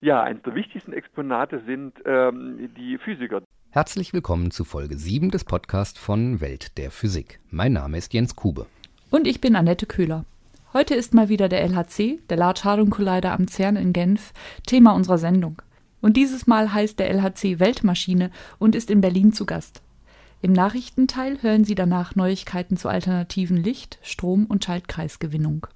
Ja, eines der wichtigsten Exponate sind ähm, die Physiker. Herzlich willkommen zu Folge 7 des Podcasts von Welt der Physik. Mein Name ist Jens Kube. Und ich bin Annette Köhler. Heute ist mal wieder der LHC, der Large Hadron Collider am CERN in Genf, Thema unserer Sendung. Und dieses Mal heißt der LHC Weltmaschine und ist in Berlin zu Gast. Im Nachrichtenteil hören Sie danach Neuigkeiten zu alternativen Licht-, Strom- und Schaltkreisgewinnung.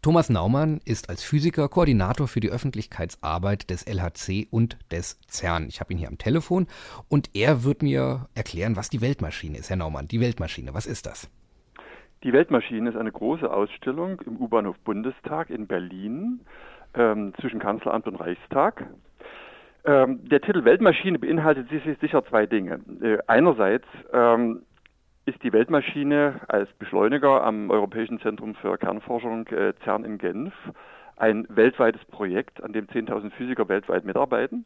Thomas Naumann ist als Physiker Koordinator für die Öffentlichkeitsarbeit des LHC und des CERN. Ich habe ihn hier am Telefon und er wird mir erklären, was die Weltmaschine ist. Herr Naumann, die Weltmaschine, was ist das? Die Weltmaschine ist eine große Ausstellung im U-Bahnhof Bundestag in Berlin ähm, zwischen Kanzleramt und Reichstag. Ähm, der Titel Weltmaschine beinhaltet sicher zwei Dinge. Äh, einerseits ähm, ist die Weltmaschine als Beschleuniger am Europäischen Zentrum für Kernforschung äh, CERN in Genf ein weltweites Projekt, an dem 10.000 Physiker weltweit mitarbeiten.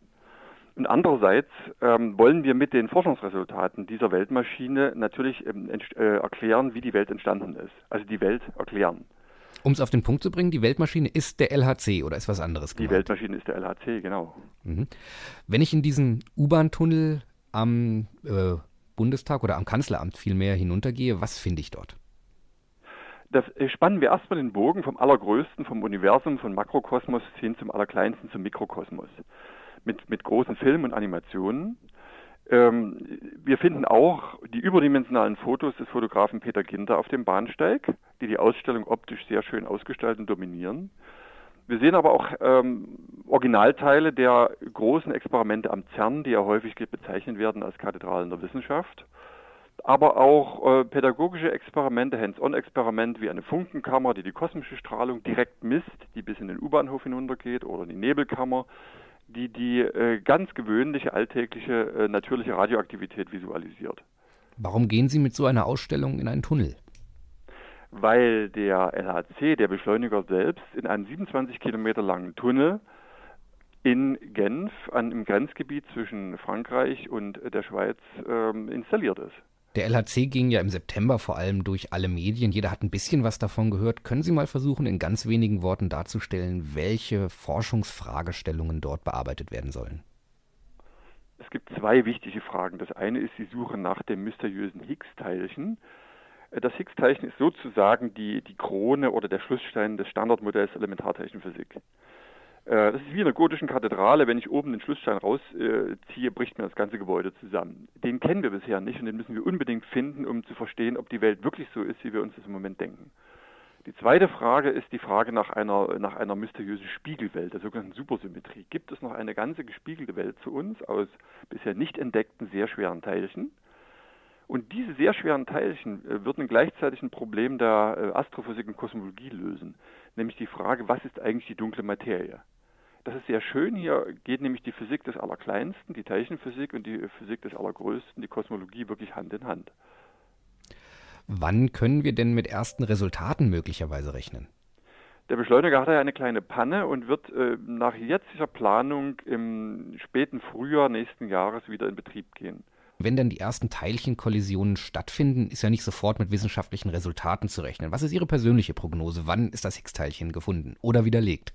Und andererseits ähm, wollen wir mit den Forschungsresultaten dieser Weltmaschine natürlich ähm, äh, erklären, wie die Welt entstanden ist. Also die Welt erklären. Um es auf den Punkt zu bringen, die Weltmaschine ist der LHC oder ist was anderes gemeint? Die Weltmaschine ist der LHC, genau. Mhm. Wenn ich in diesen U-Bahn-Tunnel am äh, Bundestag oder am Kanzleramt vielmehr hinuntergehe, was finde ich dort? Das äh, spannen wir erstmal den Bogen vom Allergrößten, vom Universum, vom Makrokosmos hin zum Allerkleinsten, zum Mikrokosmos. Mit, mit großen Filmen und Animationen. Ähm, wir finden auch die überdimensionalen Fotos des Fotografen Peter Ginter auf dem Bahnsteig, die die Ausstellung optisch sehr schön ausgestalten und dominieren. Wir sehen aber auch ähm, Originalteile der großen Experimente am CERN, die ja häufig bezeichnet werden als Kathedralen der Wissenschaft. Aber auch äh, pädagogische Experimente, Hands-on-Experimente wie eine Funkenkammer, die die kosmische Strahlung direkt misst, die bis in den U-Bahnhof hinuntergeht, oder die Nebelkammer, die die äh, ganz gewöhnliche, alltägliche, äh, natürliche Radioaktivität visualisiert. Warum gehen Sie mit so einer Ausstellung in einen Tunnel? Weil der LHC, der Beschleuniger selbst, in einem 27 Kilometer langen Tunnel in Genf an, im Grenzgebiet zwischen Frankreich und der Schweiz ähm, installiert ist. Der LHC ging ja im September vor allem durch alle Medien. Jeder hat ein bisschen was davon gehört. Können Sie mal versuchen, in ganz wenigen Worten darzustellen, welche Forschungsfragestellungen dort bearbeitet werden sollen? Es gibt zwei wichtige Fragen. Das eine ist die Suche nach dem mysteriösen Higgs-Teilchen. Das Higgs-Teilchen ist sozusagen die, die Krone oder der Schlussstein des Standardmodells Elementarteilchenphysik. Äh, das ist wie in einer gotischen Kathedrale. Wenn ich oben den Schlussstein rausziehe, bricht mir das ganze Gebäude zusammen. Den kennen wir bisher nicht und den müssen wir unbedingt finden, um zu verstehen, ob die Welt wirklich so ist, wie wir uns das im Moment denken. Die zweite Frage ist die Frage nach einer, nach einer mysteriösen Spiegelwelt, der sogenannten Supersymmetrie. Gibt es noch eine ganze gespiegelte Welt zu uns aus bisher nicht entdeckten, sehr schweren Teilchen? Und diese sehr schweren Teilchen äh, würden gleichzeitig ein Problem der äh, Astrophysik und Kosmologie lösen, nämlich die Frage, was ist eigentlich die dunkle Materie? Das ist sehr schön. Hier geht nämlich die Physik des Allerkleinsten, die Teilchenphysik und die Physik des Allergrößten, die Kosmologie wirklich Hand in Hand. Wann können wir denn mit ersten Resultaten möglicherweise rechnen? Der Beschleuniger hatte ja eine kleine Panne und wird äh, nach jetziger Planung im späten Frühjahr nächsten Jahres wieder in Betrieb gehen. Wenn dann die ersten Teilchenkollisionen stattfinden, ist ja nicht sofort mit wissenschaftlichen Resultaten zu rechnen. Was ist Ihre persönliche Prognose? Wann ist das Higgs-Teilchen gefunden oder widerlegt?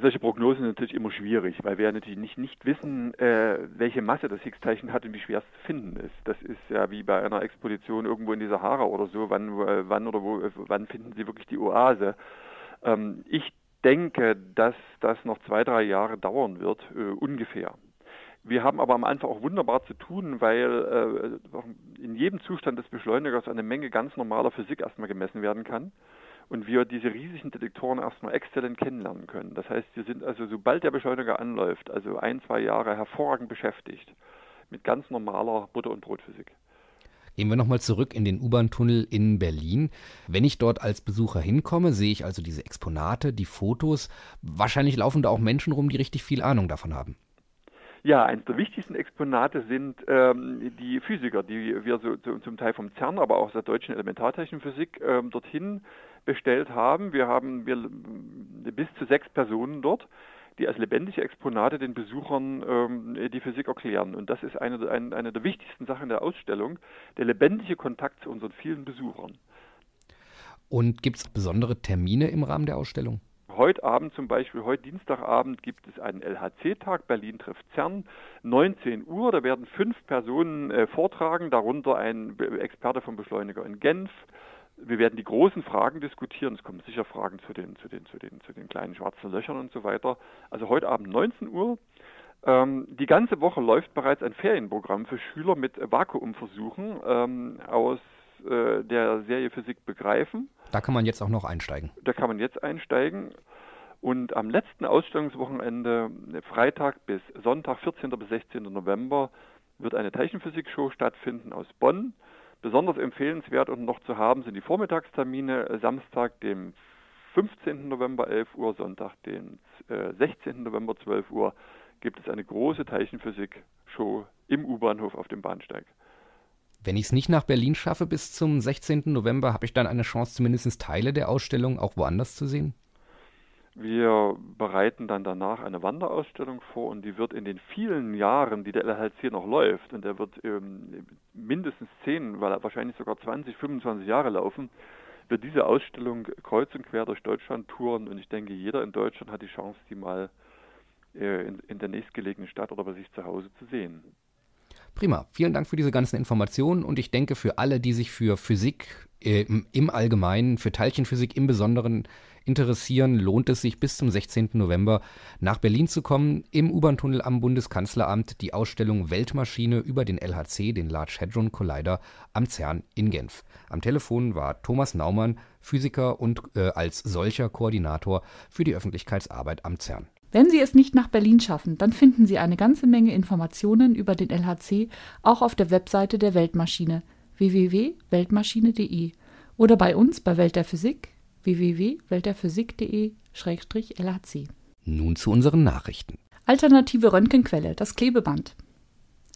Solche Prognosen sind natürlich immer schwierig, weil wir natürlich nicht, nicht wissen, äh, welche Masse das Higgs-Teilchen hat und wie schwer es zu finden ist. Das ist ja wie bei einer Expedition irgendwo in die Sahara oder so. Wann, äh, wann oder wo, wann finden Sie wirklich die Oase? Ähm, ich denke, dass das noch zwei, drei Jahre dauern wird, äh, ungefähr. Wir haben aber am Anfang auch wunderbar zu tun, weil äh, in jedem Zustand des Beschleunigers eine Menge ganz normaler Physik erstmal gemessen werden kann und wir diese riesigen Detektoren erstmal exzellent kennenlernen können. Das heißt, wir sind also, sobald der Beschleuniger anläuft, also ein, zwei Jahre hervorragend beschäftigt mit ganz normaler Butter- und Brotphysik. Gehen wir nochmal zurück in den U-Bahn-Tunnel in Berlin. Wenn ich dort als Besucher hinkomme, sehe ich also diese Exponate, die Fotos. Wahrscheinlich laufen da auch Menschen rum, die richtig viel Ahnung davon haben. Ja, eines der wichtigsten Exponate sind ähm, die Physiker, die wir so, so, zum Teil vom CERN, aber auch aus der deutschen Elementarteilchenphysik ähm, dorthin bestellt haben. Wir haben wir, bis zu sechs Personen dort, die als lebendige Exponate den Besuchern ähm, die Physik erklären. Und das ist eine, eine, eine der wichtigsten Sachen der Ausstellung, der lebendige Kontakt zu unseren vielen Besuchern. Und gibt es besondere Termine im Rahmen der Ausstellung? Heute Abend zum Beispiel, heute Dienstagabend gibt es einen LHC-Tag, Berlin trifft CERN, 19 Uhr, da werden fünf Personen äh, vortragen, darunter ein Experte vom Beschleuniger in Genf. Wir werden die großen Fragen diskutieren, es kommen sicher Fragen zu den, zu den, zu den, zu den kleinen schwarzen Löchern und so weiter. Also heute Abend 19 Uhr. Ähm, die ganze Woche läuft bereits ein Ferienprogramm für Schüler mit Vakuumversuchen ähm, aus äh, der Serie Physik begreifen. Da kann man jetzt auch noch einsteigen. Da kann man jetzt einsteigen. Und am letzten Ausstellungswochenende, Freitag bis Sonntag, 14. bis 16. November, wird eine Teilchenphysik-Show stattfinden aus Bonn. Besonders empfehlenswert und noch zu haben sind die Vormittagstermine, Samstag, dem 15. November 11 Uhr, Sonntag, den äh, 16. November 12 Uhr, gibt es eine große Teilchenphysik-Show im U-Bahnhof auf dem Bahnsteig. Wenn ich es nicht nach Berlin schaffe bis zum 16. November, habe ich dann eine Chance, zumindest Teile der Ausstellung auch woanders zu sehen? Wir bereiten dann danach eine Wanderausstellung vor und die wird in den vielen Jahren, die der LHC noch läuft, und der wird ähm, mindestens 10, weil wahrscheinlich sogar 20, 25 Jahre laufen, wird diese Ausstellung kreuz und quer durch Deutschland touren und ich denke, jeder in Deutschland hat die Chance, die mal äh, in, in der nächstgelegenen Stadt oder bei sich zu Hause zu sehen. Prima. Vielen Dank für diese ganzen Informationen und ich denke für alle, die sich für Physik äh, im Allgemeinen, für Teilchenphysik im Besonderen interessieren, lohnt es sich bis zum 16. November nach Berlin zu kommen, im U-Bahn-Tunnel am Bundeskanzleramt die Ausstellung Weltmaschine über den LHC, den Large Hadron Collider, am CERN in Genf. Am Telefon war Thomas Naumann, Physiker und äh, als solcher Koordinator für die Öffentlichkeitsarbeit am CERN. Wenn Sie es nicht nach Berlin schaffen, dann finden Sie eine ganze Menge Informationen über den LHC auch auf der Webseite der Weltmaschine www.weltmaschine.de oder bei uns bei Welt der Physik www.weltderphysik.de-lhc. Nun zu unseren Nachrichten. Alternative Röntgenquelle, das Klebeband.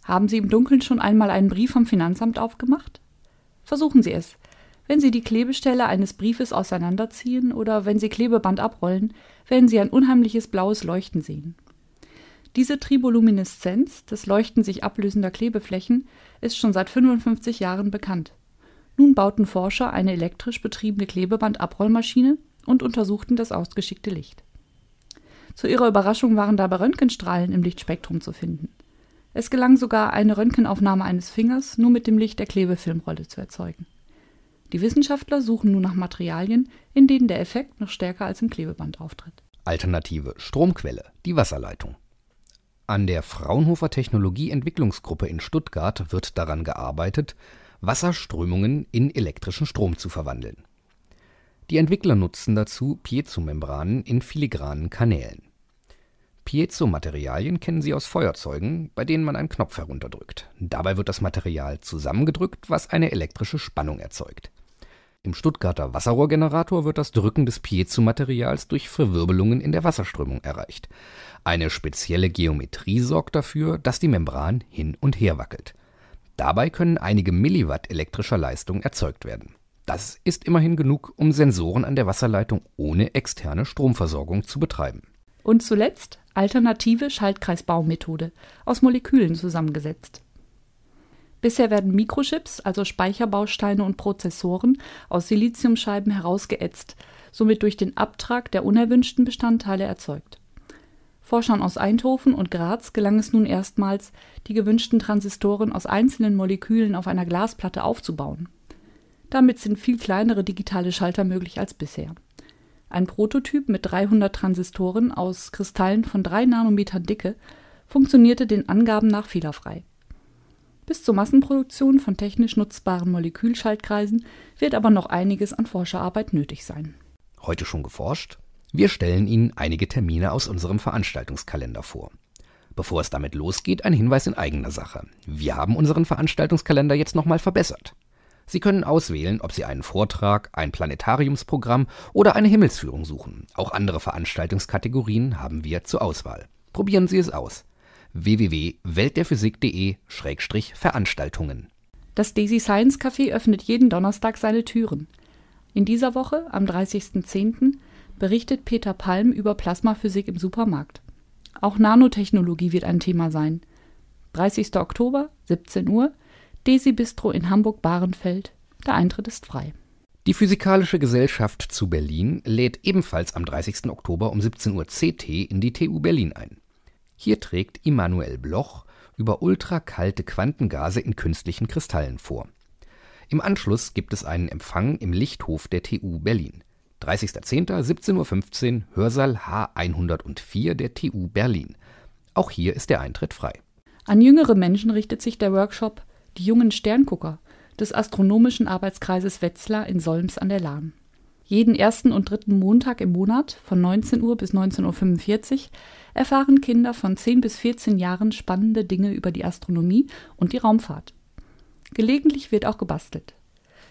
Haben Sie im Dunkeln schon einmal einen Brief vom Finanzamt aufgemacht? Versuchen Sie es. Wenn Sie die Klebestelle eines Briefes auseinanderziehen oder wenn Sie Klebeband abrollen, werden Sie ein unheimliches blaues Leuchten sehen. Diese Tribolumineszenz des Leuchten sich ablösender Klebeflächen ist schon seit 55 Jahren bekannt. Nun bauten Forscher eine elektrisch betriebene Klebebandabrollmaschine und untersuchten das ausgeschickte Licht. Zu ihrer Überraschung waren dabei Röntgenstrahlen im Lichtspektrum zu finden. Es gelang sogar, eine Röntgenaufnahme eines Fingers nur mit dem Licht der Klebefilmrolle zu erzeugen. Die Wissenschaftler suchen nun nach Materialien, in denen der Effekt noch stärker als im Klebeband auftritt. Alternative Stromquelle, die Wasserleitung. An der Fraunhofer Technologieentwicklungsgruppe in Stuttgart wird daran gearbeitet, Wasserströmungen in elektrischen Strom zu verwandeln. Die Entwickler nutzen dazu Piezomembranen in filigranen Kanälen. Piezo-Materialien kennen Sie aus Feuerzeugen, bei denen man einen Knopf herunterdrückt. Dabei wird das Material zusammengedrückt, was eine elektrische Spannung erzeugt. Im Stuttgarter Wasserrohrgenerator wird das Drücken des Piezo-Materials durch Verwirbelungen in der Wasserströmung erreicht. Eine spezielle Geometrie sorgt dafür, dass die Membran hin und her wackelt. Dabei können einige Milliwatt elektrischer Leistung erzeugt werden. Das ist immerhin genug, um Sensoren an der Wasserleitung ohne externe Stromversorgung zu betreiben. Und zuletzt alternative Schaltkreisbaumethode aus Molekülen zusammengesetzt. Bisher werden Mikrochips, also Speicherbausteine und Prozessoren, aus Siliziumscheiben herausgeätzt, somit durch den Abtrag der unerwünschten Bestandteile erzeugt. Forschern aus Eindhoven und Graz gelang es nun erstmals, die gewünschten Transistoren aus einzelnen Molekülen auf einer Glasplatte aufzubauen. Damit sind viel kleinere digitale Schalter möglich als bisher. Ein Prototyp mit 300 Transistoren aus Kristallen von 3 Nanometern Dicke funktionierte den Angaben nach fehlerfrei. Bis zur Massenproduktion von technisch nutzbaren Molekülschaltkreisen wird aber noch einiges an Forscherarbeit nötig sein. Heute schon geforscht? Wir stellen Ihnen einige Termine aus unserem Veranstaltungskalender vor. Bevor es damit losgeht, ein Hinweis in eigener Sache. Wir haben unseren Veranstaltungskalender jetzt nochmal verbessert. Sie können auswählen, ob Sie einen Vortrag, ein Planetariumsprogramm oder eine Himmelsführung suchen. Auch andere Veranstaltungskategorien haben wir zur Auswahl. Probieren Sie es aus www.weltderphysik.de-veranstaltungen. Das Daisy Science Café öffnet jeden Donnerstag seine Türen. In dieser Woche, am 30.10., berichtet Peter Palm über Plasmaphysik im Supermarkt. Auch Nanotechnologie wird ein Thema sein. 30. Oktober, 17 Uhr, Desi Bistro in Hamburg-Bahrenfeld. Der Eintritt ist frei. Die Physikalische Gesellschaft zu Berlin lädt ebenfalls am 30. Oktober um 17 Uhr CT in die TU Berlin ein. Hier trägt Immanuel Bloch über ultrakalte Quantengase in künstlichen Kristallen vor. Im Anschluss gibt es einen Empfang im Lichthof der TU Berlin. 30.10. 17.15 Uhr Hörsaal H104 der TU Berlin. Auch hier ist der Eintritt frei. An jüngere Menschen richtet sich der Workshop Die jungen Sterngucker des Astronomischen Arbeitskreises Wetzlar in Solms an der Lahn. Jeden ersten und dritten Montag im Monat von 19 Uhr bis 19.45 Uhr erfahren Kinder von 10 bis 14 Jahren spannende Dinge über die Astronomie und die Raumfahrt. Gelegentlich wird auch gebastelt.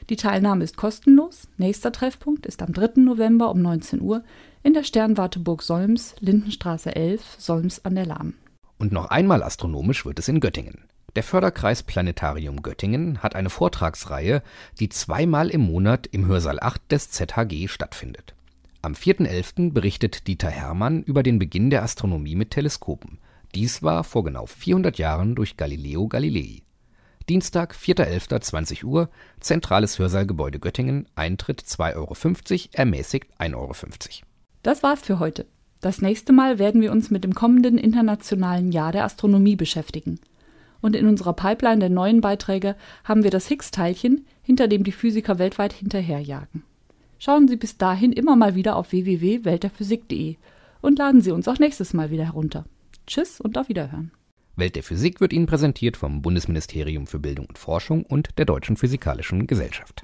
Die Teilnahme ist kostenlos. Nächster Treffpunkt ist am 3. November um 19 Uhr in der Sternwarteburg Solms, Lindenstraße 11, Solms an der Lahn. Und noch einmal astronomisch wird es in Göttingen. Der Förderkreis Planetarium Göttingen hat eine Vortragsreihe, die zweimal im Monat im Hörsaal 8 des ZHG stattfindet. Am 4.11. berichtet Dieter Hermann über den Beginn der Astronomie mit Teleskopen. Dies war vor genau 400 Jahren durch Galileo Galilei. Dienstag, 4.11.20 Uhr, zentrales Hörsaalgebäude Göttingen, Eintritt 2,50 Euro, ermäßigt 1,50 Euro. Das war's für heute. Das nächste Mal werden wir uns mit dem kommenden Internationalen Jahr der Astronomie beschäftigen und in unserer Pipeline der neuen Beiträge haben wir das Higgs-Teilchen, hinter dem die Physiker weltweit hinterherjagen. Schauen Sie bis dahin immer mal wieder auf www.weltderphysik.de und laden Sie uns auch nächstes Mal wieder herunter. Tschüss und auf Wiederhören. Welt der Physik wird Ihnen präsentiert vom Bundesministerium für Bildung und Forschung und der Deutschen Physikalischen Gesellschaft.